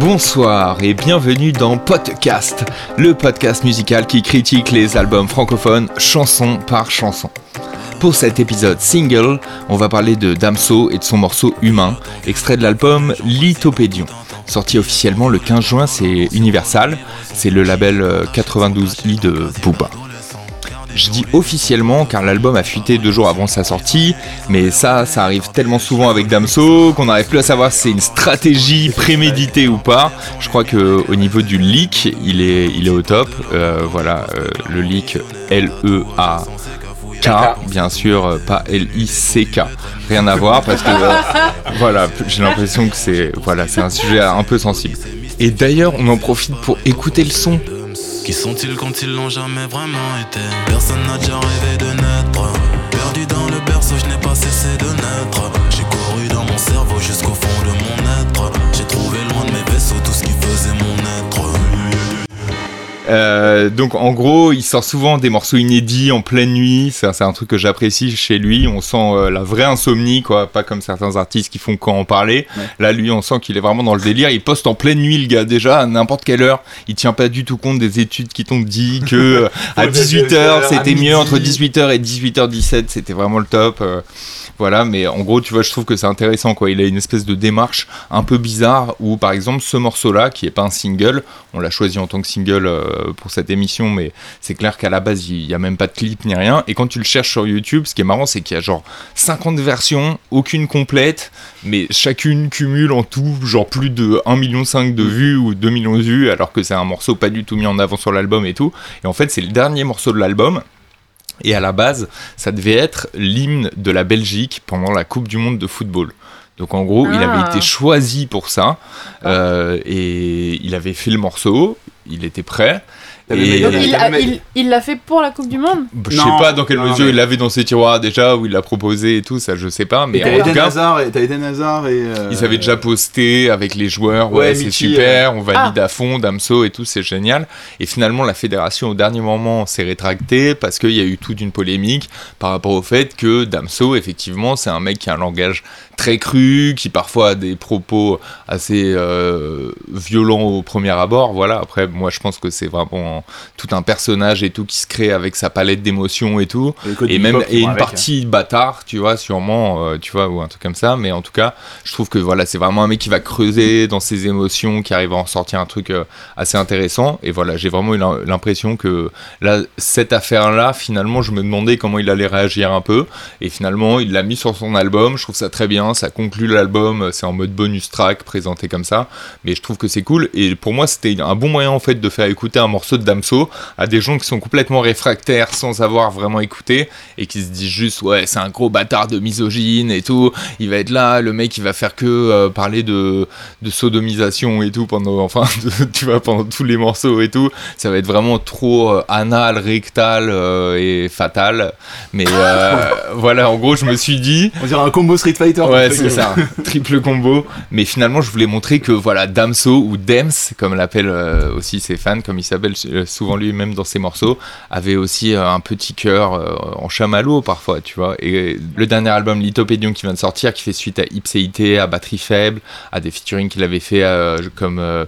Bonsoir et bienvenue dans Podcast, le podcast musical qui critique les albums francophones chanson par chanson. Pour cet épisode single, on va parler de Damso et de son morceau Humain, extrait de l'album Lithopédion. Sorti officiellement le 15 juin, c'est Universal, c'est le label 92i de Booba. Je dis officiellement car l'album a fuité deux jours avant sa sortie, mais ça, ça arrive tellement souvent avec Damso qu'on n'arrive plus à savoir si c'est une stratégie préméditée ou pas. Je crois que au niveau du leak, il est, il est au top. Euh, voilà, euh, le leak L-E-A. K, bien sûr, euh, pas L-I-C-K. Rien à voir parce que voilà, j'ai l'impression que c'est voilà, c'est un sujet un peu sensible. Et d'ailleurs, on en profite pour écouter le son qui sont-ils quand ils l'ont jamais vraiment été? Personne n'a déjà rêvé de naître euh, donc en gros, il sort souvent des morceaux inédits en pleine nuit. C'est un truc que j'apprécie chez lui. On sent euh, la vraie insomnie, quoi. Pas comme certains artistes qui font quand en parler. Là, lui, on sent qu'il est vraiment dans le délire. Il poste en pleine nuit, le gars. Déjà, à n'importe quelle heure. Il tient pas du tout compte des études qui t'ont dit que euh, à 18h, c'était mieux. Entre 18h et 18h17, c'était vraiment le top. Voilà, mais en gros, tu vois, je trouve que c'est intéressant, quoi. Il a une espèce de démarche un peu bizarre où, par exemple, ce morceau-là, qui est pas un single, on l'a choisi en tant que single euh, pour cette émission, mais c'est clair qu'à la base, il y a même pas de clip ni rien. Et quand tu le cherches sur YouTube, ce qui est marrant, c'est qu'il y a genre 50 versions, aucune complète, mais chacune cumule en tout, genre plus de 1,5 million de vues ou 2 millions de vues, alors que c'est un morceau pas du tout mis en avant sur l'album et tout. Et en fait, c'est le dernier morceau de l'album. Et à la base, ça devait être l'hymne de la Belgique pendant la Coupe du Monde de football. Donc en gros, il avait Ah. été choisi pour ça. euh, et il avait fait le morceau, il était prêt. Et Donc, il, l'a fait pour la Coupe du Monde je sais pas dans quelle mesure mais- il l'avait dans ses tiroirs déjà, ou il l'a proposé et tout, ça je sais pas. Mais t'as en tout Eden cas, Hazard et Eden Hazard et. euh, Ils avaient déjà posté avec les joueurs, ouais, Ouais, c'est super, on valide Ah. à fond, Damso et tout, c'est génial. Et finalement, la fédération, au dernier moment, s'est rétractée parce qu'il y a eu toute une polémique par rapport au fait que Damso, effectivement, c'est un mec qui a un langage très cru, qui parfois a des propos assez euh, violents au premier abord. Voilà, après, moi, je pense que c'est vraiment tout un personnage et tout qui se crée avec sa palette d'émotions et tout. Et même et une avec, hein. partie bâtard tu vois sûrement euh, tu vois ou un truc comme ça. Mais en tout cas je trouve que voilà c'est vraiment un mec qui va creuser dans ses émotions qui arrive à en sortir un truc euh, assez intéressant. Et voilà j'ai vraiment eu l'im- l'impression que là cette affaire là finalement je me demandais comment il allait réagir un peu. Et finalement il l'a mis sur son album. Je trouve ça très bien. Ça conclut l'album. C'est en mode bonus track présenté comme ça. Mais je trouve que c'est cool. Et pour moi c'était un bon moyen en fait de faire écouter un morceau de Damso à des gens qui sont complètement réfractaires sans avoir vraiment écouté et qui se disent juste ouais c'est un gros bâtard de misogyne et tout il va être là le mec il va faire que euh, parler de, de sodomisation et tout pendant enfin tu vois pendant tous les morceaux et tout ça va être vraiment trop euh, anal rectal euh, et fatal mais voilà en gros je me suis dit On dirait un combo Street Fighter. Ouais, c'est ça, triple combo. Mais finalement, je voulais montrer que voilà, Damso ou Dems, comme l'appellent aussi ses fans, comme il s'appelle souvent lui-même dans ses morceaux, avait aussi euh, un petit cœur euh, en chamallow parfois, tu vois. Et le dernier album Lithopédion qui vient de sortir, qui fait suite à Ipséité, à Batterie Faible, à des featuring qu'il avait fait euh, comme euh,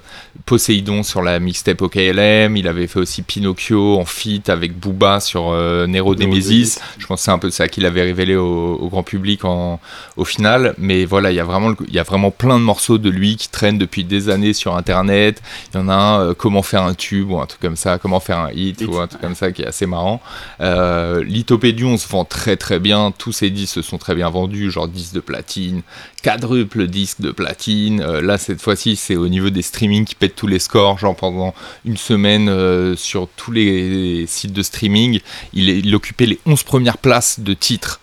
Poséidon sur la mixtape OKLM, il avait fait aussi Pinocchio en feat avec Booba sur euh, Nero Nemesis. Je pense que c'est un peu ça qu'il avait révélé au, au grand public en, au final. Mais voilà, il y, a vraiment, il y a vraiment plein de morceaux de lui qui traînent depuis des années sur Internet. Il y en a un, euh, comment faire un tube ou un truc comme ça, comment faire un hit, Hit, ou un truc comme ça qui est assez marrant. Euh, Lithopédion se vend très très bien. Tous ses disques se sont très bien vendus, genre 10 de platine, quadruple disque de platine. Euh, là, cette fois-ci, c'est au niveau des streamings qui pètent tous les scores. Genre pendant une semaine euh, sur tous les sites de streaming, il, est- il occupait les 11 premières places de titres.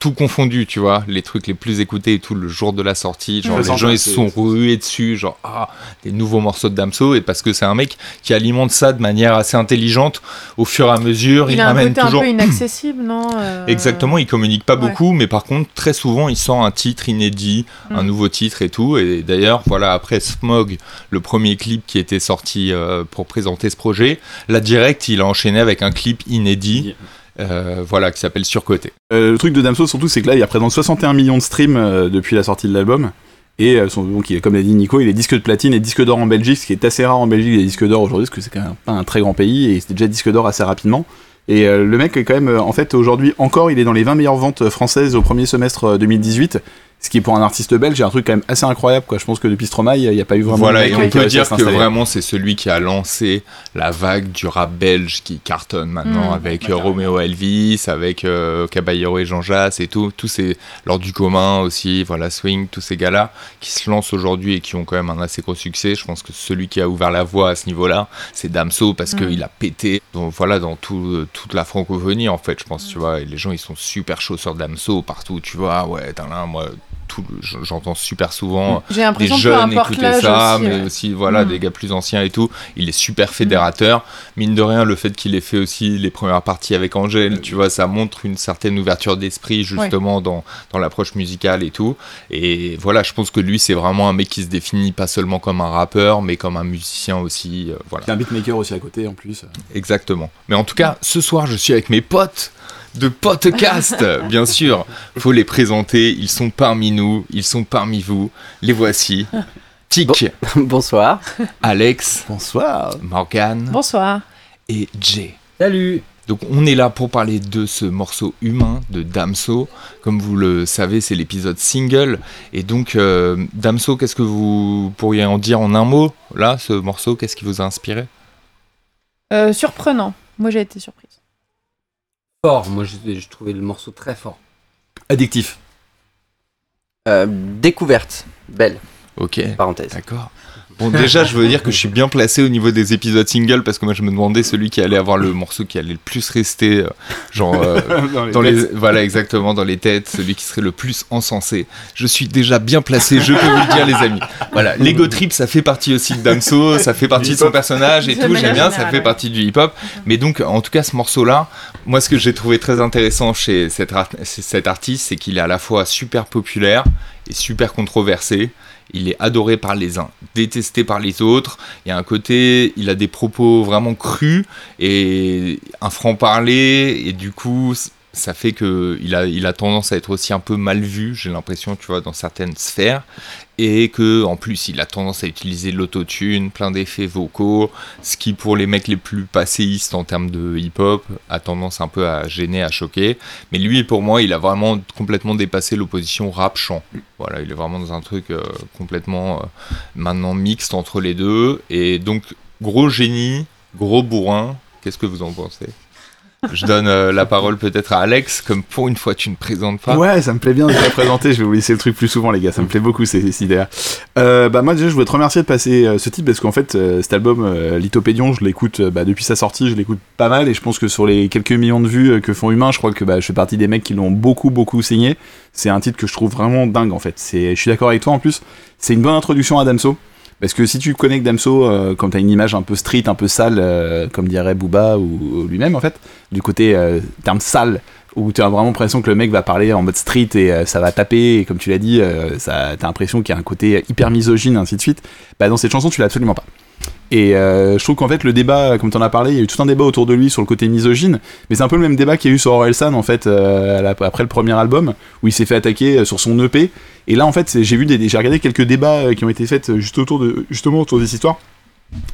Tout confondu, tu vois, les trucs les plus écoutés et tout le jour de la sortie. Genre, les gens ils se sont rués dessus, genre, ah, des nouveaux morceaux de Damso. Et parce que c'est un mec qui alimente ça de manière assez intelligente au fur et à mesure. Il, Il, a un côté toujours. un peu inaccessible, non euh, Exactement, il communique pas ouais. beaucoup, mais par contre, très souvent, il sent un titre inédit, un Mm. nouveau titre et tout. Et d'ailleurs, voilà, après Smog, le premier clip qui était sorti euh, pour présenter ce projet, là, direct, il a enchaîné avec un clip inédit, euh, voilà, qui s'appelle Surcoté. Euh, le truc de Damso, surtout, c'est que là, il représente 61 millions de streams euh, depuis la sortie de l'album. Et donc, il comme l'a dit Nico, il est disque de platine et disque d'or en Belgique, ce qui est assez rare en Belgique, les disques d'or aujourd'hui, parce que c'est quand même pas un très grand pays, et c'était déjà disque d'or assez rapidement. Et le mec est quand même, en fait, aujourd'hui encore, il est dans les 20 meilleures ventes françaises au premier semestre euh, 2018. Ce qui est pour un artiste belge, est un truc quand même assez incroyable, quoi. Je pense que depuis Stromae, il n'y a pas eu vraiment. Voilà, et on peut dire que vraiment c'est celui qui a lancé la vague du rap belge qui cartonne maintenant Mm. avec euh, Romeo Elvis, avec euh, Caballero et Jean Jass et tout, tous ces lors du commun aussi, voilà Swing, tous ces gars-là qui se lancent aujourd'hui et qui ont quand même un assez gros succès. Je pense que celui qui a ouvert la voie à ce niveau-là, c'est Damso parce Mm. qu'il a pété, donc voilà dans tout, euh, toute la francophonie en fait, je pense, tu vois, et les gens ils sont super chauds sur Damso partout, tu vois, ouais, t'as là, moi j'entends super souvent J'ai des jeunes l'âge ça, aussi. mais ouais. aussi voilà Mm. des gars plus anciens et tout. Il est super fédérateur. Mine de rien, le fait qu'il ait fait aussi les premières parties avec Angèle, tu vois, ça montre une certaine ouverture d'esprit justement dans, dans l'approche musicale et tout. Et voilà, je pense que lui, c'est vraiment un mec qui se définit pas seulement comme un rappeur, mais comme un musicien aussi. euh, voilà. Il y a un beatmaker aussi à côté en plus. Exactement. Mais en tout cas, ce soir, je suis avec mes potes de podcast, bien sûr. Faut les présenter. Ils sont parmi nous, ils sont parmi vous. Les voici. Tic, Bonsoir. Alex, Bonsoir. Morgan Bonsoir. et Jay. Salut. Donc on est là pour parler de ce morceau humain de Damso. Comme vous le savez, c'est l'épisode single. Et donc, euh, Damso, qu'est-ce que vous pourriez en dire en un mot? Là, ce morceau, qu'est-ce qui vous a inspiré? Euh, surprenant. Moi, j'ai été surprise. Fort. Moi, je, je trouvais le morceau très fort. Addictif. Euh, découverte. Belle. Ok. Parenthèse. D'accord. Bon, déjà, je veux dire que je suis bien placé au niveau des épisodes single parce que moi, je me demandais celui qui allait avoir le morceau qui allait le plus rester, euh, genre, euh, dans les, voilà, exactement, dans les têtes, celui qui serait le plus encensé. Je suis déjà bien placé, je peux vous le dire, les amis. Voilà, Lego Trip, ça fait partie aussi de Damso, ça fait partie de son personnage et tout, j'aime bien, ça fait ouais. partie du hip-hop. Mais donc, en tout cas, ce morceau-là, moi, ce que j'ai trouvé très intéressant chez cet, art- cet artiste, c'est qu'il est à la fois super populaire et super controversé. Il est adoré par les uns, détesté par les autres. Il y a un côté, il a des propos vraiment crus et un franc-parler. Et du coup, ça fait que il a, a tendance à être aussi un peu mal vu, j'ai l'impression, tu vois, dans certaines sphères. Et que, en plus, il a tendance à utiliser l'autotune, plein d'effets vocaux, ce qui, pour les mecs les plus passéistes en termes de hip-hop, a tendance un peu à gêner, à choquer. Mais lui, pour moi, il a vraiment complètement dépassé l'opposition rap-chant. Voilà, il est vraiment dans un truc euh, complètement euh, maintenant mixte entre les deux. Et donc, gros génie, gros bourrin. Qu'est-ce que vous en pensez? Je donne euh, la parole peut-être à Alex, comme pour une fois tu ne présentes pas. Ouais, ça me plaît bien de la présenter. Je vais vous laisser le truc plus souvent, les gars. Ça me plaît beaucoup ces, ces idées-là. Euh, bah moi déjà, je voulais te remercier de passer euh, ce titre parce qu'en fait, cet album Lithopédion, je l'écoute bah, depuis sa sortie, je l'écoute pas mal et je pense que sur les quelques millions de vues que font Humain, je crois que bah, je fais partie des mecs qui l'ont beaucoup beaucoup saigné. C'est un titre que je trouve vraiment dingue en fait. Je suis d'accord avec toi en plus. C'est une bonne introduction à Damso. Parce que si tu connais que Damso, euh, quand t'as une image un peu street, un peu sale, euh, comme dirait Booba ou, lui-même en fait, du côté euh, terme sale, où tu as vraiment l'impression que le mec va parler en mode street et ça va taper, et comme tu l'as dit, ça, t'as l'impression qu'il y a un côté hyper misogyne, ainsi de suite. Bah, dans cette chanson, tu l'as absolument pas. Et euh, je trouve qu'en fait, le débat, comme tu en as parlé, il y a eu tout un débat autour de lui sur le côté misogyne, mais c'est un peu le même débat qu'il y a eu sur Orelsan, en fait, euh, la- après le premier album, où il s'est fait attaquer euh, sur son EP. Et là, en fait, j'ai vu des, j'ai regardé quelques débats qui ont été faits juste autour de, justement autour de cette histoire.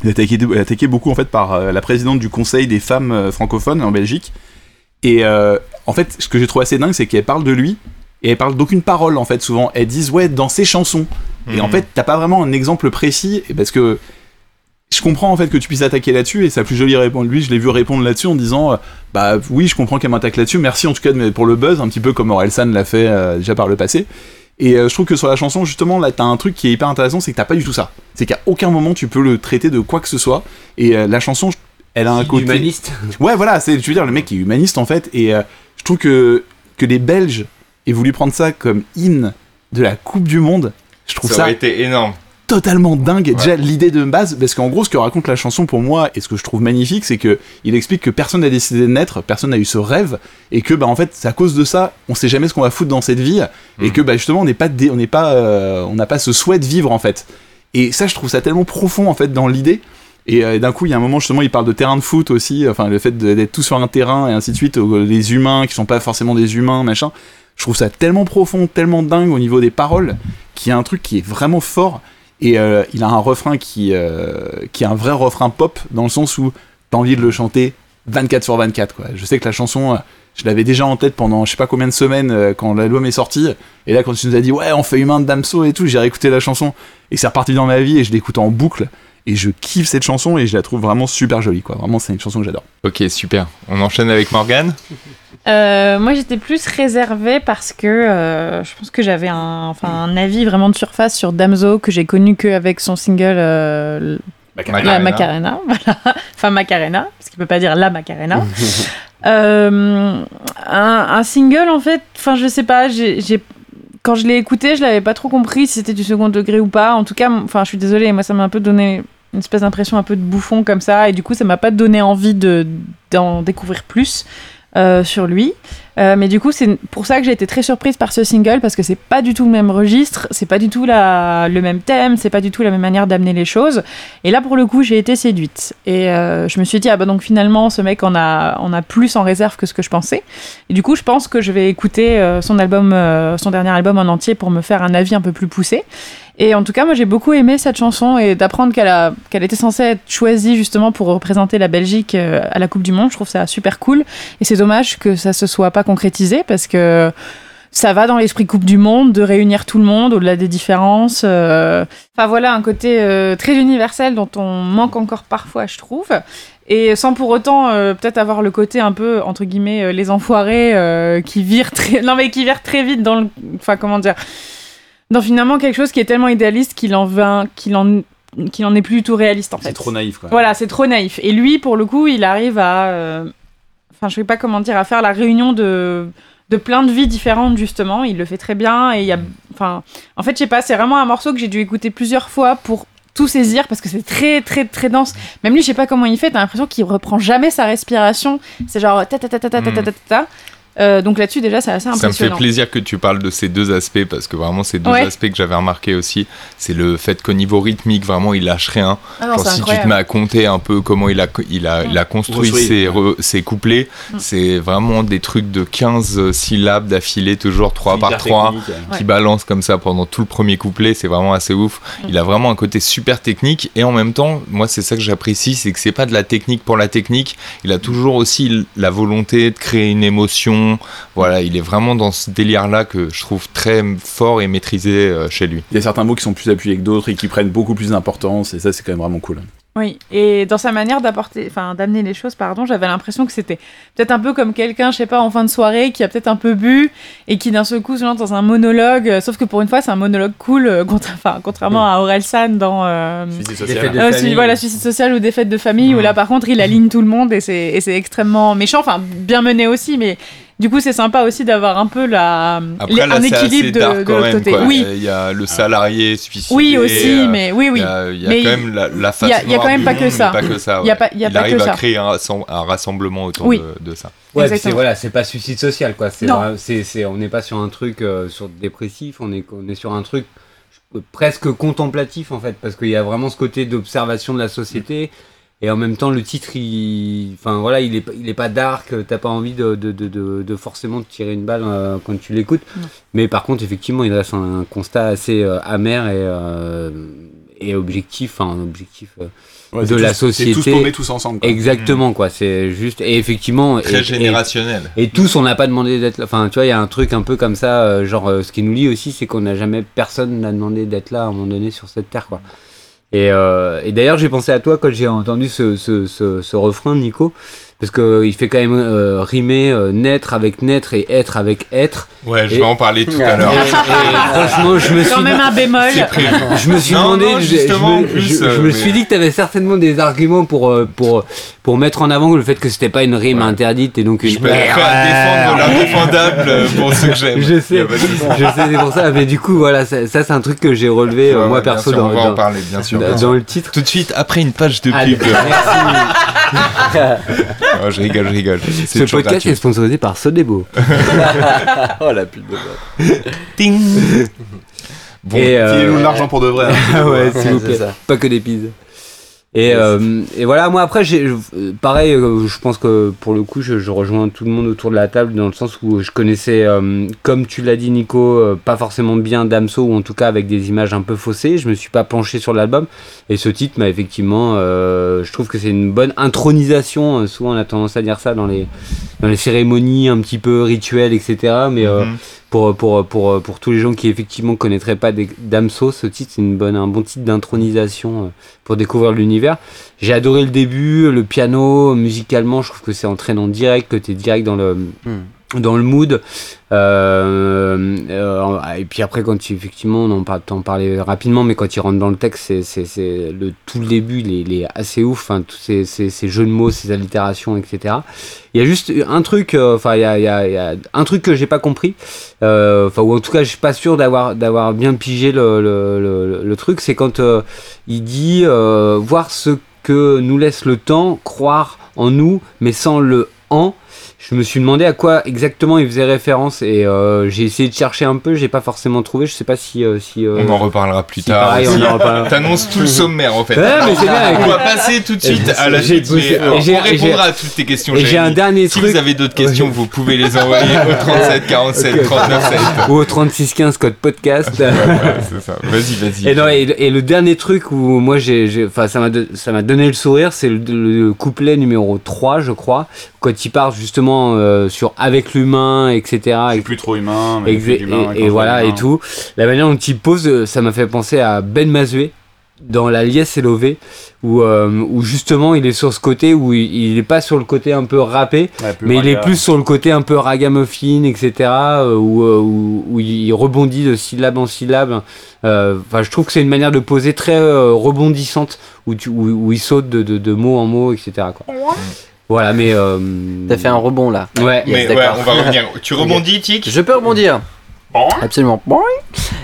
Il a attaqué, attaqué beaucoup, en fait, par la présidente du Conseil des femmes francophones en Belgique. Et euh, en fait, ce que j'ai trouvé assez dingue, c'est qu'elle parle de lui, et elle parle d'aucune parole, en fait, souvent. Elles disent, ouais, dans ses chansons. Et en Mhm. fait, t'as pas vraiment un exemple précis, parce que je comprends en fait que tu puisses attaquer là-dessus, et sa plus jolie réponse, lui, je l'ai vu répondre là-dessus en disant, euh, bah oui, je comprends qu'elle m'attaque là-dessus, merci en tout cas pour le buzz, un petit peu comme Orelsan l'a fait euh, déjà par le passé. Et euh, je trouve que sur la chanson, justement, là, t'as un truc qui est hyper intéressant, c'est que t'as pas du tout ça. C'est qu'à aucun moment tu peux le traiter de quoi que ce soit, et euh, la chanson, elle a un côté... Humaniste. Ouais, voilà, c'est, je veux dire, le mec est humaniste en fait, et euh, je trouve que, que les Belges aient voulu prendre ça comme hymne de la Coupe du Monde, je trouve Ça ça, aurait été énorme. Totalement dingue. Déjà, l'idée de base, parce qu'en gros, ce que raconte la chanson pour moi, et ce que je trouve magnifique, c'est que il explique que personne n'a décidé de naître, personne n'a eu ce rêve, et que, bah, en fait, c'est à cause de ça, on sait jamais ce qu'on va foutre dans cette vie, et Mhm. que, bah, justement, on n'est pas, dé- on n'est pas, euh, on n'a pas ce souhait de vivre, en fait. Et ça, je trouve ça tellement profond, en fait, dans l'idée. Et euh, d'un coup, il y a un moment justement, il parle de terrain de foot aussi, enfin le fait d'être tous sur un terrain et ainsi de suite, les humains qui sont pas forcément des humains, machin. je trouve ça tellement profond, tellement dingue au niveau des paroles, qu'il y a un truc qui est vraiment fort. Et euh, il a un refrain qui, euh, qui est un vrai refrain pop, dans le sens où t'as envie de le chanter 24 sur 24. Quoi. Je sais que la chanson, euh, je l'avais déjà en tête pendant je sais pas combien de semaines quand l'album est sorti. Et là, quand tu nous as dit, ouais, on fait Humain de Damso et tout, j'ai réécouté la chanson. Et c'est reparti dans ma vie et je l'écoute en boucle. Et je kiffe cette chanson et je la trouve vraiment super jolie. Quoi. Vraiment, c'est une chanson que j'adore. Ok, super. On enchaîne avec Morgane Euh, moi, j'étais plus réservée parce que euh, je pense que j'avais un, enfin, un avis vraiment de surface sur Damso que j'ai connu qu'avec son single euh, La Macarena. Voilà. Enfin, Macarena, parce qu'il peut pas dire La Macarena. Euh, un, un single, en fait, enfin, je sais pas, j'ai- Quand je l'ai écouté, je l'avais pas trop compris si c'était du second degré ou pas. En tout cas, enfin, je suis désolée, moi, ça m'a un peu donné une espèce d'impression un peu de bouffon comme ça, et du coup, ça m'a pas donné envie de d'en découvrir plus euh, sur lui. Euh, mais du coup, c'est pour ça que j'ai été très surprise par ce single parce que c'est pas du tout le même registre, c'est pas du tout la, le même thème, c'est pas du tout la même manière d'amener les choses. Et là, pour le coup, j'ai été séduite. Et euh, je me suis dit, ah bah donc finalement, ce mec en a, en a plus en réserve que ce que je pensais. Et du coup, je pense que je vais écouter son album, son dernier album en entier pour me faire un avis un peu plus poussé. Et en tout cas, moi, j'ai beaucoup aimé cette chanson et d'apprendre qu'elle a, qu'elle était censée être choisie justement pour représenter la Belgique euh, à la Coupe du Monde. Je trouve ça super cool. Et c'est dommage que ça se soit pas concrétisé parce que ça va dans l'esprit Coupe du Monde de réunir tout le monde au-delà des différences. euh. Enfin voilà, un côté euh, très universel dont on manque encore parfois, je trouve. Et sans pour autant peut-être avoir le côté un peu entre guillemets les enfoirés qui virent très non mais qui virent très vite dans le enfin comment dire dans finalement quelque chose qui est tellement idéaliste qu'il en va qu'il en qu'il en est plus du tout réaliste en fait. C'est trop naïf. Quoi. Voilà, c'est trop naïf. Et lui, pour le coup, il arrive à. euh, Enfin, je sais pas comment dire, à faire la réunion de, de plein de vies différentes, justement. Il le fait très bien. Et il y a. Enfin, en fait, je sais pas, c'est vraiment un morceau que j'ai dû écouter plusieurs fois pour tout saisir parce que c'est très, très, très dense. Même lui, je sais pas comment il fait, t'as l'impression qu'il reprend jamais sa respiration. C'est genre. Ta, ta, ta, ta, ta, ta, ta, ta, ta. Euh, donc là-dessus, déjà, c'est assez Ça me fait impressionnant. plaisir que tu parles de ces deux aspects parce que vraiment ces deux Ouais. aspects que j'avais remarqué aussi, c'est le fait qu'au niveau rythmique, vraiment, il lâche rien. Ah non, Genre, c'est si tu te mets à compter un peu comment il a, il a, il a construit Construit. ses, re- ses couplets, Mm. c'est vraiment des trucs de 15 syllabes d'affilée, toujours 3 par 3, Ouais. qui balance comme ça pendant tout le premier couplet, c'est vraiment assez ouf. Mm. Il a vraiment un côté super technique et en même temps, moi c'est ça que j'apprécie, c'est que c'est pas de la technique pour la technique, il a toujours aussi la volonté de créer une émotion. Voilà, il est vraiment dans ce délire là que je trouve très fort et maîtrisé euh, chez lui. Il y a certains mots qui sont plus appuyés que d'autres et qui prennent beaucoup plus d'importance. Et ça, c'est quand même vraiment cool. Oui, et dans sa manière d'apporter, enfin d'amener les choses, pardon, j'avais l'impression que c'était peut-être un peu comme quelqu'un, je sais pas, en fin de soirée, qui a peut-être un peu bu et qui d'un seul coup se lance dans un monologue. euh, Sauf que pour une fois, c'est un monologue cool, euh, contra- contrairement à Aurel San dans euh, Des fêtes de euh, famille. su- voilà, suicide social ou des fêtes de famille, où Mhm. là par contre il aligne tout le monde et c'est et c'est extrêmement méchant, enfin bien mené aussi, mais du coup c'est sympa aussi d'avoir un peu la, les- Après là, un équilibre de, dark de quand l'autre même. côté. quoi. Oui, Il y a le salarié suicidé. oui aussi, euh, mais oui, oui. Il y a, il y a Mais quand il- même la, la face il y a- il y a quand même pas que ça. pas que ça. Il y a ouais. pas- il y a pas arrive que à ça. créer un, un rassemblement autour Oui. de, de ça. Ouais, c'est voilà, c'est pas suicide social quoi. C'est c'est on n'est pas sur un truc euh, sur dépressif, on est on est sur un truc presque contemplatif en fait parce qu'il y a vraiment ce côté d'observation de la société et en même temps le titre il enfin voilà, il est pas- il est pas dark, t'as pas envie de, de, de, de, de forcément te tirer une balle euh, quand tu l'écoutes. Non. Mais par contre, effectivement, il reste un, un constat assez euh, amer et euh, et objectif, enfin objectif euh, Ouais, De la tous- C'est tous société. tournés tous ensemble. quoi. exactement quoi, c'est juste et effectivement Très et- générationnel. et tous, on n'a pas demandé d'être là. Enfin, tu vois, il y a un truc un peu comme ça. euh, genre, euh, ce qui nous lie aussi, c'est qu'on n'a jamais personne n'a demandé d'être là à un moment donné sur cette terre, quoi. Et, euh, et d'ailleurs, j'ai pensé à toi quand j'ai entendu ce, ce, ce, ce refrain, Nico, parce que euh, il fait quand même euh, rimer euh, naître avec naître et être avec être. Ouais, je Et- vais en parler tout à l'heure. franchement, je me suis quand même un bémol. je me suis Non, demandé, non, je- justement, je, en plus, je- je euh, me mais- suis dit que tu avais certainement des arguments pour, euh, pour, pour mettre en avant le fait que c'était pas une rime Ouais. interdite et donc une Je peux à défendre l'indéfendable euh, pour ceux que j'aime. Je sais, je sais, c'est pour ça. Mais du coup, voilà, ça, ça, c'est un truc que j'ai relevé, euh, Ouais, moi ouais, perso, sûr, dans, on va en dans, parler, bien sûr. dans- bien sûr. dans le titre. Tout de suite, après une page de Allez, pub. merci. Oh, je rigole, je rigole. Ce podcast gratuit. est sponsorisé par Sodebo. oh la pute de. Ting. Bon, Et, euh, Filez-nous de l'argent pour de vrai. hein. Ouais, s'il vous plaît. ça. Pas que des pizzas. Et, euh, et, voilà, moi après, j'ai, pareil, euh, je pense que pour le coup, je, rejoins tout le monde autour de la table dans le sens où je connaissais, euh, comme tu l'as dit Nico, pas forcément bien Damso ou en tout cas avec des images un peu faussées. Je me suis pas penché sur l'album et ce titre m'a effectivement, je trouve que c'est une bonne intronisation. souvent, on a tendance à dire ça dans les dans les cérémonies un petit peu rituelles, etc. Mais mhm pour, tous les gens qui effectivement connaîtraient pas Damso, ce titre, c'est une un bon titre d'intronisation euh, pour découvrir l'univers. J'ai adoré le début, le piano, musicalement, je trouve que c'est entraînant direct, que tu es direct dans le, hmm. Dans le mood. Euh, euh, et puis après, quand tu, effectivement, on en parlait rapidement, mais quand il rentre dans le texte, c'est, le tout le début, il est, assez ouf, hein, tous ces, ces, jeux de mots, ces allitérations, etc. Il y a juste un truc, euh, enfin, il, y a, un truc que j'ai pas compris, enfin, ou en tout cas, je suis pas sûr d'avoir, bien pigé le, le, truc, c'est quand il dit voir ce que nous laisse le temps, croire en nous, mais sans le en je me suis demandé à quoi exactement il faisait référence et euh, j'ai essayé de chercher un peu, j'ai pas forcément trouvé. Je sais pas si. Euh, si euh, on en reparlera plus tard. Pareil, T'annonces tout le sommaire en fait. mais c'est bien, on va passer tout de suite à la suite. on répondra à toutes tes questions. Et j'ai un dernier si truc. Si vous avez d'autres questions, vous pouvez les envoyer au 37 47 39 7 ou au 36 15 code podcast. c'est ça. Vas-y, vas-y. Et, non, et, le dernier truc où moi j'ai, enfin ça m'a ça m'a donné le sourire, c'est le, le, couplet numéro 3 je crois, quand il part justement sur avec l'humain, etc. Je plus trop humain, mais et, voilà et tout. La manière dont il pose, euh, ça m'a fait penser à Ben Mazué dans La liesse élevée où, euh, où justement il est sur ce côté où il, n'est est pas sur le côté un peu rappé mais il est plus sur le côté un peu ragamuffin etc euh, où, où, il rebondit de syllabe en syllabe enfin je trouve que c'est une manière de poser très rebondissante où, tu, où, il saute de, de, de, mot en mot etc quoi. Voilà, mais. Euh... T'as fait un rebond là. Ouais, mais ouais, on va revenir. Tu rebondis, Tic? Je peux rebondir. Absolument.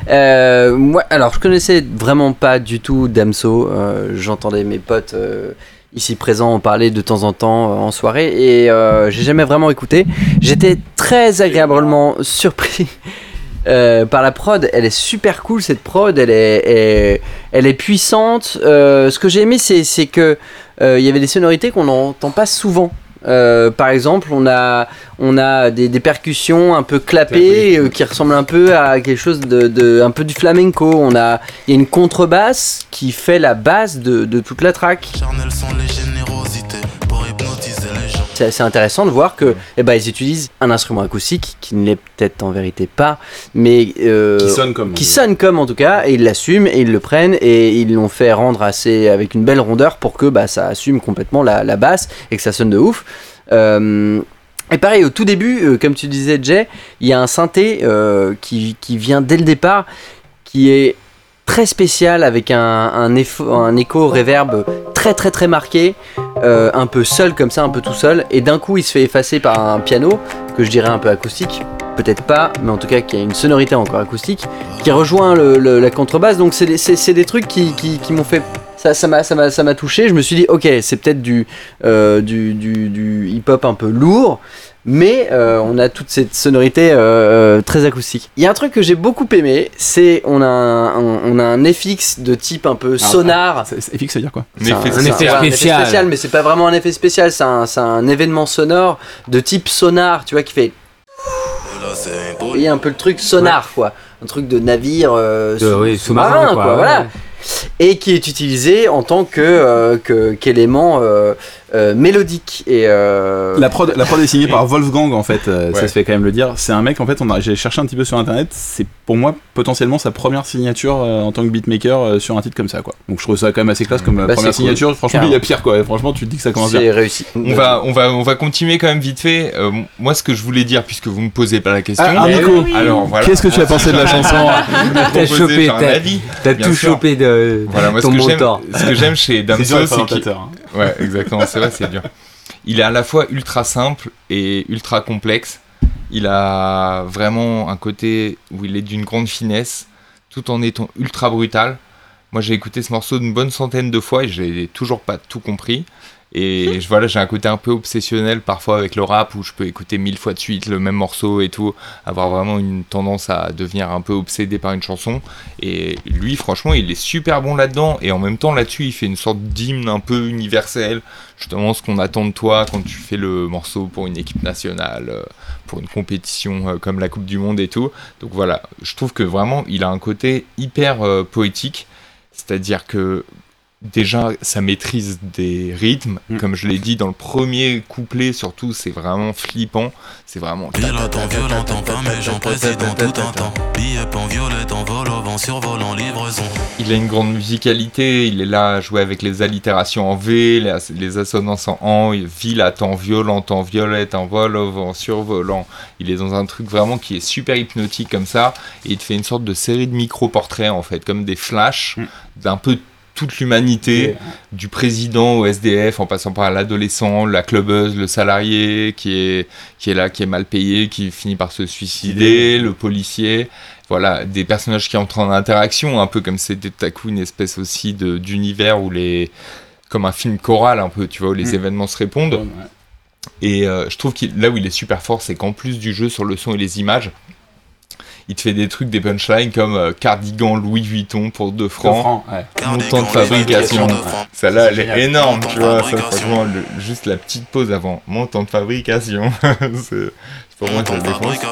Euh, moi, alors, je connaissais vraiment pas du tout Damso. Euh, j'entendais mes potes euh, ici présents en parler de temps en temps en soirée et j'ai jamais vraiment écouté. J'étais très agréablement surpris. par la prod, elle est super cool cette prod, elle est, elle est puissante. ce que j'ai aimé, c'est que euh, il y avait des sonorités qu'on n'entend pas souvent. Euh, par exemple, on a, on a des, percussions un peu clapées euh, qui ressemblent un peu à quelque chose de, un peu du flamenco. On a, il y a une contrebasse qui fait la base de, de toute la track c'est assez intéressant de voir que eh ben, ils utilisent un instrument acoustique qui ne l'est peut-être en vérité pas, mais euh, qui sonne comme, qui sonne comme en tout cas, et ils l'assument et ils le prennent et ils l'ont fait rendre assez avec une belle rondeur pour que bah, ça assume complètement la, la basse et que ça sonne de ouf. Euh, et pareil, au tout début, euh, comme tu disais, Jay, il y a un synthé qui, qui, vient dès le départ, qui est très spécial avec un, un, écho reverb très très très marqué, euh, un peu seul comme ça, un peu tout seul, et d'un coup il se fait effacer par un piano que je dirais un peu acoustique, peut-être pas, mais en tout cas qui a une sonorité encore acoustique, qui rejoint la contrebasse. Donc c'est des, des, trucs qui, qui, m'ont fait ça m'a touché. Je me suis dit ok c'est peut-être du, euh, du hip hop un peu lourd mais euh, on a toute cette sonorité euh, euh, très acoustique. Il y a un truc que j'ai beaucoup aimé, c'est on a un, on, a un FX de type un peu ah, sonar. FX, ça veut dire quoi un, effet, spécial. mais c'est pas vraiment un effet spécial, c'est un, un, événement sonore de type sonar, tu vois, qui fait. Il y a un peu le truc sonar, quoi. Un truc de navire sous-marin, quoi. Voilà. Et qui est utilisé en tant que qu'élément euh, mélodique et euh, la prod la prod est signée par Wolfgang en fait euh, ça se fait quand même le dire. C'est un mec en fait on a j'ai cherché un petit peu sur internet. C'est pour moi potentiellement sa première signature en tant que beatmaker sur un titre comme ça quoi. Donc je trouve ça quand même assez classe comme bah, première signature. Franchement il y a pire quoi. Franchement tu te dis que ça commence bien. c'est réussi. On va on va on va continuer quand même vite fait. Moi ce que je voulais dire puisque vous me posez pas la question ah, Nico alors voilà. Qu'est-ce que tu as pensé de la chanson t'as chopé t'as tout chopé de voilà moi ce que j'aime ce que j'aime chez Damso c'est ouais exactement Il est à la fois ultra simple et ultra complexe. Il a vraiment un côté où il est d'une grande finesse, tout en étant ultra brutal. Moi, j'ai écouté ce morceau une bonne centaine de fois et j'ai toujours pas tout compris. Et voilà, j'ai un côté un peu obsessionnel parfois avec le rap où je peux écouter mille fois de suite le même morceau et tout, avoir vraiment une tendance à devenir un peu obsédé par une chanson. Et lui, franchement, il est super bon là-dedans. Et en même temps, là-dessus, il fait une sorte d'hymne un peu universel. Justement, ce qu'on attend de toi quand tu fais le morceau pour une équipe nationale, euh, pour une compétition euh, comme la Coupe du Monde et tout. Donc voilà, je trouve que vraiment, il a un côté hyper euh, poétique. C'est-à-dire que déjà sa maîtrise des rythmes, mm. comme je l'ai dit dans le premier couplet surtout, c'est vraiment flippant, c'est vraiment... Violent en mais j'en tout un temps en vol livraison Il a une grande musicalité, il est là à jouer avec les allitérations en V, les, les assonances en AN, ville à temps violent, en violette, en vol au vent survolant. Il est dans un truc vraiment qui est super hypnotique comme ça, et il te fait une sorte de série de micro-portraits en fait, comme des flashs mm. d'un peu toute l'humanité, du président au SDF, en passant par l'adolescent, la clubeuse, le salarié qui est, qui est là, qui est mal payé, qui finit par se suicider, le policier. Voilà, des personnages qui entrent en interaction, un peu comme c'était tout à coup une espèce aussi d'univers où les. comme un film choral, un peu, tu vois, où les mm. événements se répondent. Et euh, je trouve que là où il est super fort, c'est qu'en plus du jeu sur le son et les images, il te fait des trucs, des punchlines comme euh, cardigan Louis Vuitton pour 2 francs, montant de fabrication. Celle-là, elle est énorme, tu vois. Ça, franchement, juste la petite pause avant, montant de fabrication. c'est pour moi,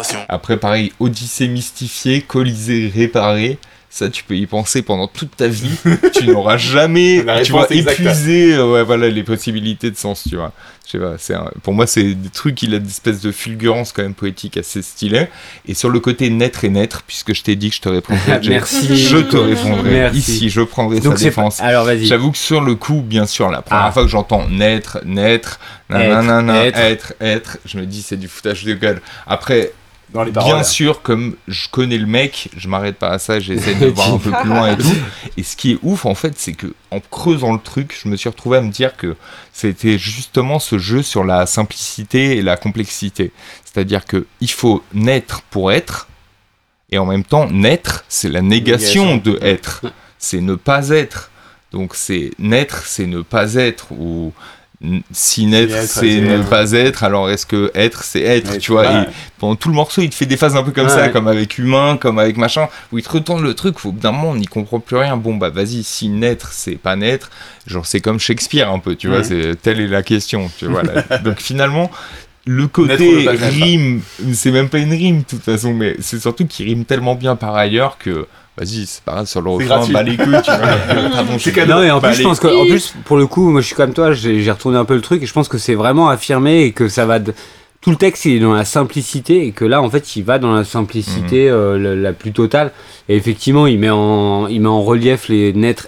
ça Après, pareil, Odyssée mystifiée, Colisée réparé ça tu peux y penser pendant toute ta vie. Tu n'auras jamais tu vois épuisé euh, ouais, voilà les possibilités de sens tu vois. Je sais pas c'est pour moi c'est des trucs il a des espèces de fulgurance quand même poétique assez stylé et sur le côté naître et naître puisque je t'ai dit que je te répondrais merci. je te répondrai. Ici je prendrai sa défense. alors vas-y. J'avoue que sur le coup bien sûr la première ah. fois que j'entends naître naître nanana, être, être, être, je me dis c'est du foutage de gueule. Après Bien sûr, comme je connais le mec, je m'arrête pas à ça, j'essaie de voir un peu plus loin et tout. Et ce qui est ouf, en fait, c'est que en creusant le truc, je me suis retrouvé à me dire que c'était justement ce jeu sur la simplicité et la complexité. C'est-à-dire que il faut naître pour être, et en même temps, naître, c'est la négation de être. C'est ne pas être. Donc c'est naître, c'est ne pas être, ou si naître c'est ne pas être alors est-ce que être c'est être tu vois et pendant tout le morceau il te fait des phases un peu comme ça comme avec humain comme avec machin où il te retourne le truc faut d'un moment on n'y comprend plus rien. Bon bah vas-y si naître c'est pas naître genre c'est comme Shakespeare un peu tu vois c'est telle est la question tu vois donc finalement le côté rime c'est même pas une rime de toute façon mais c'est surtout qu'il rime tellement bien par ailleurs que vas-y, c'est pas grave, sur le refrain, bas les couilles, tu vois. non, et en plus, je pense que, en plus, pour le coup, moi je suis comme toi, j'ai retourné un peu le truc et je pense que c'est vraiment affirmé et que ça va. Tout le texte il est dans la simplicité et que là en fait il va dans la simplicité mhm. euh, la, plus totale et effectivement il met en il met en relief les naître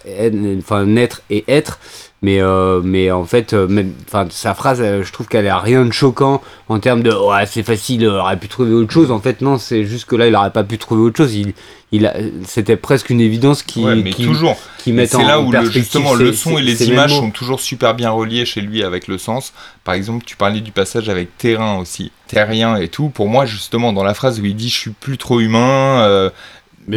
enfin naître et être mais euh, mais en fait euh, enfin sa phrase euh, je trouve qu'elle a rien de choquant en termes de ouais c'est facile il aurait pu trouver autre chose. En fait non c'est juste que là il aurait pas pu trouver autre chose. Il il c'était presque une évidence qui mais qui, toujours. qui met c'est là où justement le son et les images sont toujours super bien reliés chez lui avec le sens. Par exemple tu parlais du passage avec terrain aussi. Terrien et tout. Pour moi justement dans la phrase où il dit je suis plus trop humain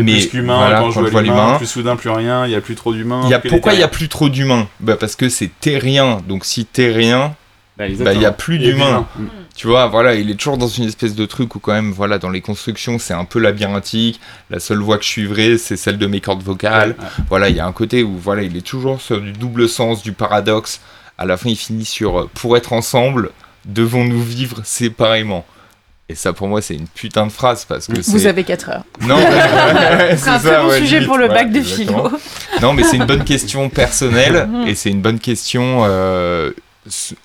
mais, plus qu'humain, quand, je vois l'humain, plus soudain, plus rien, il n'y a plus trop d'humains. Pourquoi il n'y a plus trop d'humains? Bah Parce que c'est terrien, donc si t'es rien, bah, bah il n'y a plus d'humains. Mm. Tu vois, voilà, il est toujours dans une espèce de truc où quand même, voilà, dans les constructions, c'est un peu labyrinthique. La seule voix que je suivrai, c'est celle de mes cordes vocales. Voilà, il y a un côté où, voilà, il est toujours sur du double sens, du paradoxe. À la fin, il finit sur euh, pour être ensemble, devons-nous vivre séparément? Et ça, pour moi, c'est une putain de phrase parce que Vous avez 4 heures. Non, c'est un bon sujet pour le bac de philo. Non, mais c'est une bonne question personnelle et c'est une bonne question euh,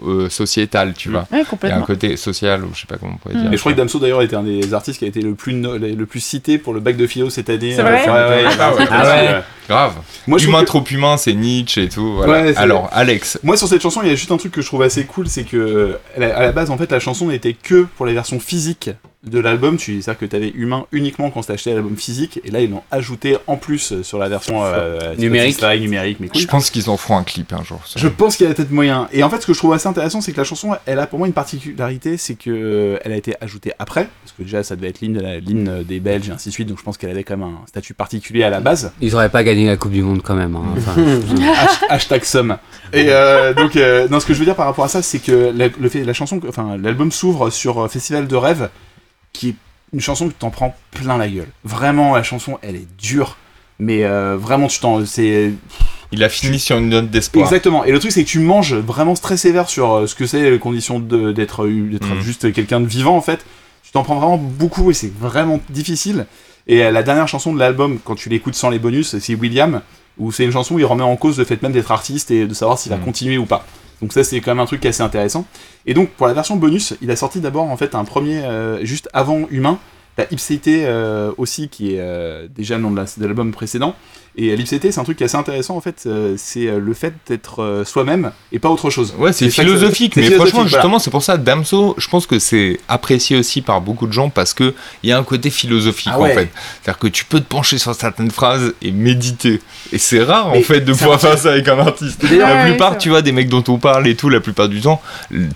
euh, sociétal, tu vois. Ouais, complètement. Il y a un côté social, ou je sais pas comment on pourrait dire. Et je crois que Damso d'ailleurs était un des artistes qui a été le plus, le plus cité pour le bac de philo cette année. C'est vrai ouais, ouais, ah, ouais, Grave. Moi, humain trop humain, c'est Nietzsche et tout. Voilà. Alors, Alex. Moi, sur cette chanson, il y a juste un truc que je trouve assez cool, c'est que à la base, en fait, la chanson n'était que pour la version physique de l'album, tu c'est-à-dire que tu avais humain uniquement quand tu acheté l'album physique, et là ils l'ont ajouté en plus euh, sur la version euh, numérique. numérique mais Je pense qu'ils en feront un clip un jour. Je pense qu'il y a peut-être moyen. Et en fait, ce que je trouve assez intéressant, c'est que la chanson, elle a pour moi une particularité, c'est que euh, elle a été ajoutée après, parce que déjà ça devait être l'hymne des Belges et ainsi de suite, donc je pense qu'elle avait quand même un statut particulier à la base. Ils auraient pas gagné la Coupe du Monde quand même. Hein. hashtag somme. Et donc, non, ce que je veux dire par rapport à ça, c'est que la, le fait, la chanson, enfin l'album s'ouvre sur Festival de rêve qui est une chanson que t'en prends plein la gueule. Vraiment, la chanson, elle est dure, mais euh, vraiment, tu t'en. C'est. Il a fini sur une note d'espoir. Exactement. Et le truc, c'est que tu manges vraiment très sévère sur euh, ce que c'est les conditions d'être mm. juste quelqu'un de vivant, en fait. Tu t'en prends vraiment beaucoup et c'est vraiment difficile. Et euh, la dernière chanson de l'album, quand tu l'écoutes sans les bonus, c'est William, où c'est une chanson où il remet en cause le fait même d'être artiste et de savoir s'il va mm. continuer ou pas. Donc ça c'est quand même un truc assez intéressant. Et donc pour la version bonus, il a sorti d'abord en fait un premier euh, juste avant Humain. T'as Ipséité euh, aussi qui est euh, déjà le nom de l'album précédent et l'IPCT, c'est un truc qui est assez intéressant en fait, euh, c'est euh, le fait d'être euh, soi-même et pas autre chose. Ouais, c'est philosophique, mais franchement, justement, c'est pour ça, Damso, je pense que c'est apprécié aussi par beaucoup de gens parce que il y a un côté philosophique ah en fait. C'est-à-dire que tu peux te pencher sur certaines phrases et méditer. Et c'est rare en fait de pouvoir faire ça avec un artiste. La plupart, tu vois, des mecs dont on parle et tout, la plupart du temps,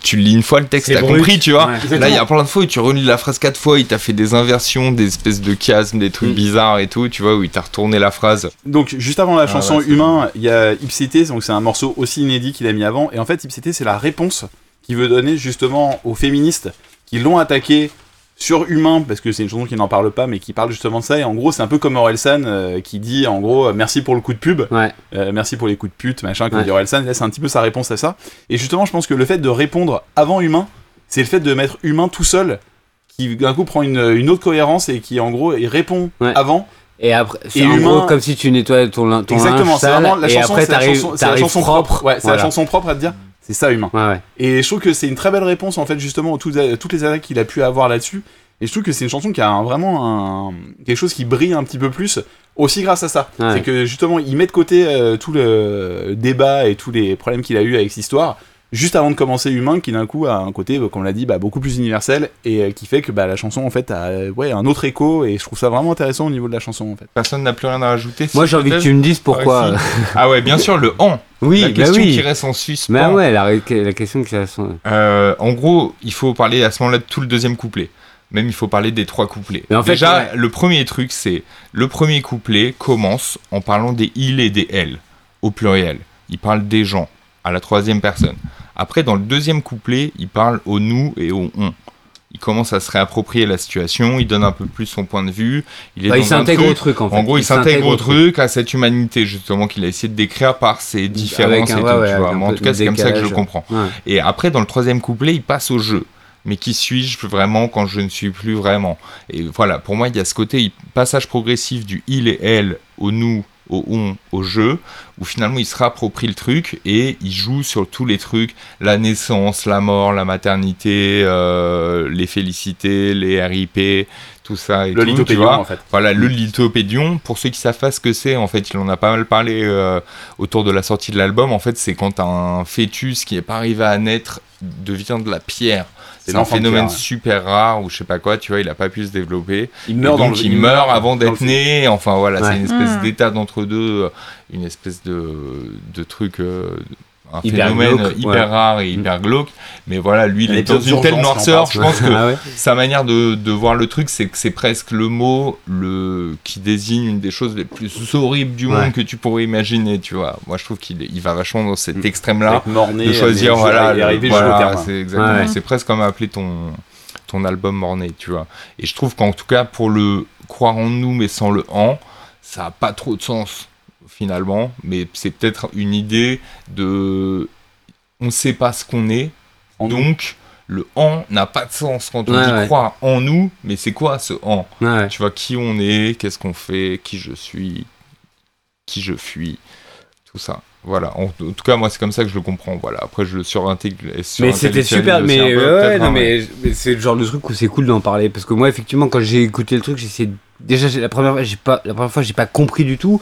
tu lis une fois le texte, t'as compris, tu vois. Là, il y a plein de fois où tu relis la phrase quatre fois, il t'a fait des inversions, des espèces de chiasmes, des trucs mm. bizarres et tout, tu vois, où il t'a retourné la phrase donc juste avant la ah chanson Humain, il y a Ipsété, donc c'est un morceau aussi inédit qu'il a mis avant. Et en fait, Ipsété, c'est la réponse qu'il veut donner justement aux féministes qui l'ont attaqué sur Humain, parce que c'est une chanson qui n'en parle pas, mais qui parle justement de ça. Et en gros, c'est un peu comme Orelsan euh, qui dit en gros euh, merci pour le coup de pub, euh, merci pour les coups de pute, machin, comme dit Orelsan. Là, c'est un petit peu sa réponse à ça. Et justement, je pense que le fait de répondre avant Humain, c'est le fait de mettre Humain tout seul qui d'un coup prend une, autre cohérence et qui en gros il répond avant et après, c'est en gros comme si tu nettoies ton, ton Exactement, c'est vraiment la chanson, propre. Ouais, c'est la chanson propre à te dire, c'est ça humain. Ouais, ouais. Et je trouve que c'est une très belle réponse en fait justement à toutes, les attaques qu'il a pu avoir là-dessus. Et je trouve que c'est une chanson qui a vraiment un, quelque chose qui brille un petit peu plus aussi grâce à ça. C'est que justement il met de côté euh, tout le débat et tous les problèmes qu'il a eu avec cette histoire juste avant de commencer Humain, qui d'un coup a un côté, euh, comme on l'a dit, bah, beaucoup plus universel et euh, qui fait que bah, la chanson en fait a ouais, un autre écho et je trouve ça vraiment intéressant au niveau de la chanson en fait. Personne n'a plus rien à rajouter. Moi j'ai envie que tu me dises pourquoi. ah ouais, bien sûr, le en. Oui, la bah question qui reste en suspens. Mais ouais, la, la question qui reste en... Euh, en gros, il faut parler à ce moment-là de tout le deuxième couplet. Même il faut parler des trois couplets. Mais en fait, Déjà, le premier truc, c'est le premier couplet commence en parlant des il et des elle au pluriel. Il parle des gens à la troisième personne. Après, dans le deuxième couplet, il parle au nous et au on. Il commence à se réapproprier la situation, il donne un peu plus son point de vue. Il, bah, s'intègre au truc en fait. En gros, il, s'intègre au truc, à cette humanité justement qu'il a essayé de décrire par ses différences et tout. en tout cas, c'est comme ça que je le comprends. Et après, dans le troisième couplet, il passe au jeu mais qui suis-je vraiment quand je ne suis plus vraiment? Et voilà, pour moi, il y a ce côté passage progressif du il et elle au nous au on, au jeu, où finalement il se réapproprie le truc et il joue sur tous les trucs, la naissance, la mort, la maternité, euh, les félicités, les RIP, tout ça. Et le lithopédion en fait. Voilà, le lithopédion, pour ceux qui savent pas ce que c'est, en fait, il en a pas mal parlé euh, autour de la sortie de l'album, en fait, c'est quand un fœtus qui n'est pas arrivé à naître devient de la pierre. C'est un phénomène super rare ou je sais pas quoi, tu vois, il a pas pu se développer. Il meurt, donc il, meurt avant d'être né. Enfin voilà, c'est une espèce hmm. d'état d'entre deux, euh, une espèce de, de truc. Euh, un phénomène hyper rare et hyper glauque. Mais voilà, lui, il est dans une telle noirceur. Je pense que ah sa manière de, de, voir le truc, c'est que c'est presque le mot le, qui désigne une des choses les plus horribles du monde que tu pourrais imaginer. Tu vois, moi, je trouve qu'il il va vachement dans cet mm. extrême-là de choisir. Voilà, voilà c'est. C'est presque comme appeler ton ton album morné, tu vois. Et je trouve qu'en tout cas, pour le croire en nous mais sans le en, ça a pas trop de sens finalement, mais c'est peut-être une idée de on ne sait pas ce qu'on est, donc le en n'a pas de sens quand on dit croire en nous, mais c'est quoi ce en? Tu vois qui on est, qu'est-ce qu'on fait, qui je suis, qui je fuis, tout ça. Voilà, en, tout cas moi c'est comme ça que je le comprends. Voilà, après je le surintègre. mais c'était super, mais, mais, c'est le genre de truc où c'est cool d'en parler parce que moi effectivement quand j'ai écouté le truc, j'ai déjà la première fois j'ai pas la première fois j'ai pas compris du tout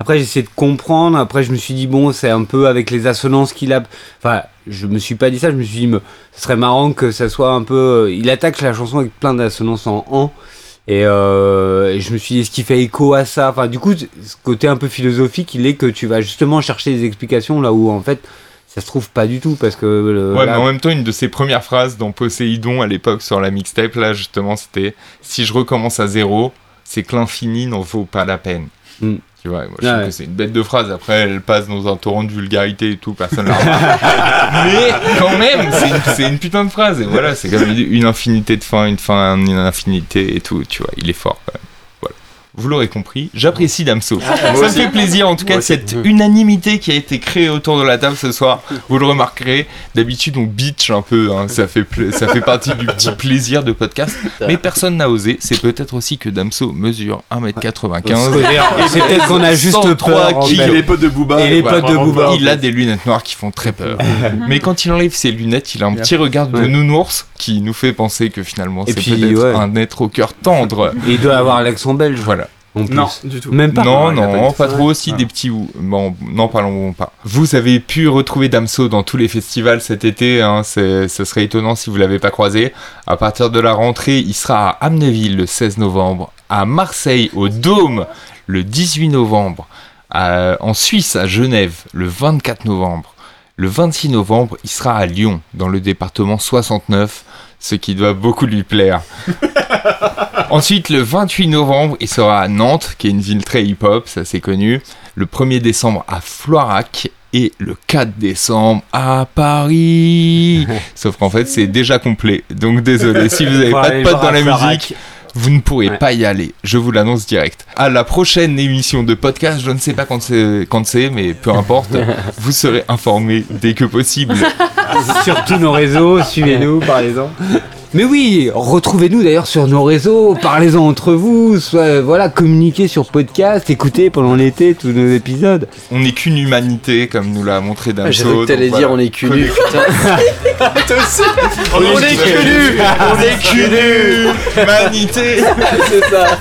après, j'ai essayé de comprendre. Après, je me suis dit, bon, c'est un peu avec les assonances qu'il a. Enfin, je me suis pas dit ça, je me suis dit, me, ce serait marrant que ça soit un peu. Il attaque la chanson avec plein d'assonances en en. Et, euh, et, je me suis dit, est-ce qu'il fait écho à ça? Enfin, du coup, ce côté un peu philosophique, il est que tu vas justement chercher des explications là où en fait ça se trouve pas du tout parce que. ouais, mais en même temps, une de ses premières phrases dans Poséidon à l'époque sur la mixtape, là justement, c'était Si je recommence à zéro, c'est que l'infini n'en vaut pas la peine. Hmm. Tu vois, moi, je trouve que c'est une bête de phrase. Après, elle passe dans un torrent de vulgarité et tout, personne l'a Mais quand même, c'est une, une, putain de phrase. Et voilà, c'est comme une infinité de fins, une fin, une infinité et tout. Tu vois, il est fort quand même vous l'aurez compris, j'apprécie Damso. Ah, ça me fait plaisir en tout cas cette unanimité qui a été créée autour de la table ce soir. Vous le remarquerez, d'habitude on bitch un peu, hein. ça, fait ça fait partie du petit plaisir de podcast, mais personne n'a osé. C'est peut-être aussi que Damso mesure 1m95. C'est peut-être qu'on a juste peur. Qui les potes de Booba. Et les potes de Booba. Il a des lunettes noires qui font très peur. mais quand il enlève ses lunettes, il a un petit regard de nounours qui nous fait penser que finalement c'est peut-être un être au cœur tendre. Et il doit avoir l'accent belge. Voilà. Non, du tout. Même pas. Non, non, pas, trop aussi des petits. Bon, non, parlons pas. Vous avez pu retrouver Damso dans tous les festivals cet été. Hein, ce serait étonnant si vous l'avez pas croisé. À partir de la rentrée, il sera à Amneville le 16 novembre, à Marseille au Dôme le 18 novembre, en Suisse à Genève le 24 novembre. Le 26 novembre, il sera à Lyon, dans le département 69, ce qui doit beaucoup lui plaire. Ensuite, le 28 novembre, il sera à Nantes, qui est une ville très hip-hop, ça c'est connu. Le 1er décembre à Floirac et le 4 décembre à Paris. Sauf qu'en fait, c'est déjà complet. Donc désolé, si vous n'avez pas de potes dans la musique, vous ne pourrez pas y aller. Je vous l'annonce direct. À la prochaine émission de podcast, je ne sais pas quand c'est, mais peu importe, vous serez informé dès que possible. Sur tous nos réseaux, suivez-nous, parlez-en. Mais oui, retrouvez-nous d'ailleurs sur nos réseaux, parlez-en entre vous, soit, voilà, communiquez sur podcast, écoutez pendant l'été tous nos épisodes. On n'est qu'une humanité, comme nous l'a montré Damso. J'ai cru que t'allais dire on est qu'une putain. on, est qu'une On est qu'une humanité C'est ça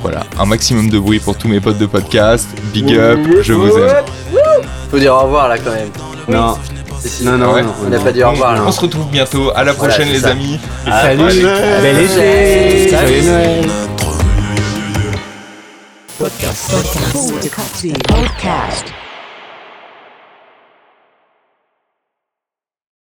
Voilà, un maximum de bruit pour tous mes potes de podcast. Big up, je vous aime. Faut dire au revoir là quand même. Non. Non, non, on n'a pas dit au revoir. Là. On se retrouve bientôt. À la prochaine, les amis. Salut. Belle été. Salut Noël. Podcast. Podcast. Podcast.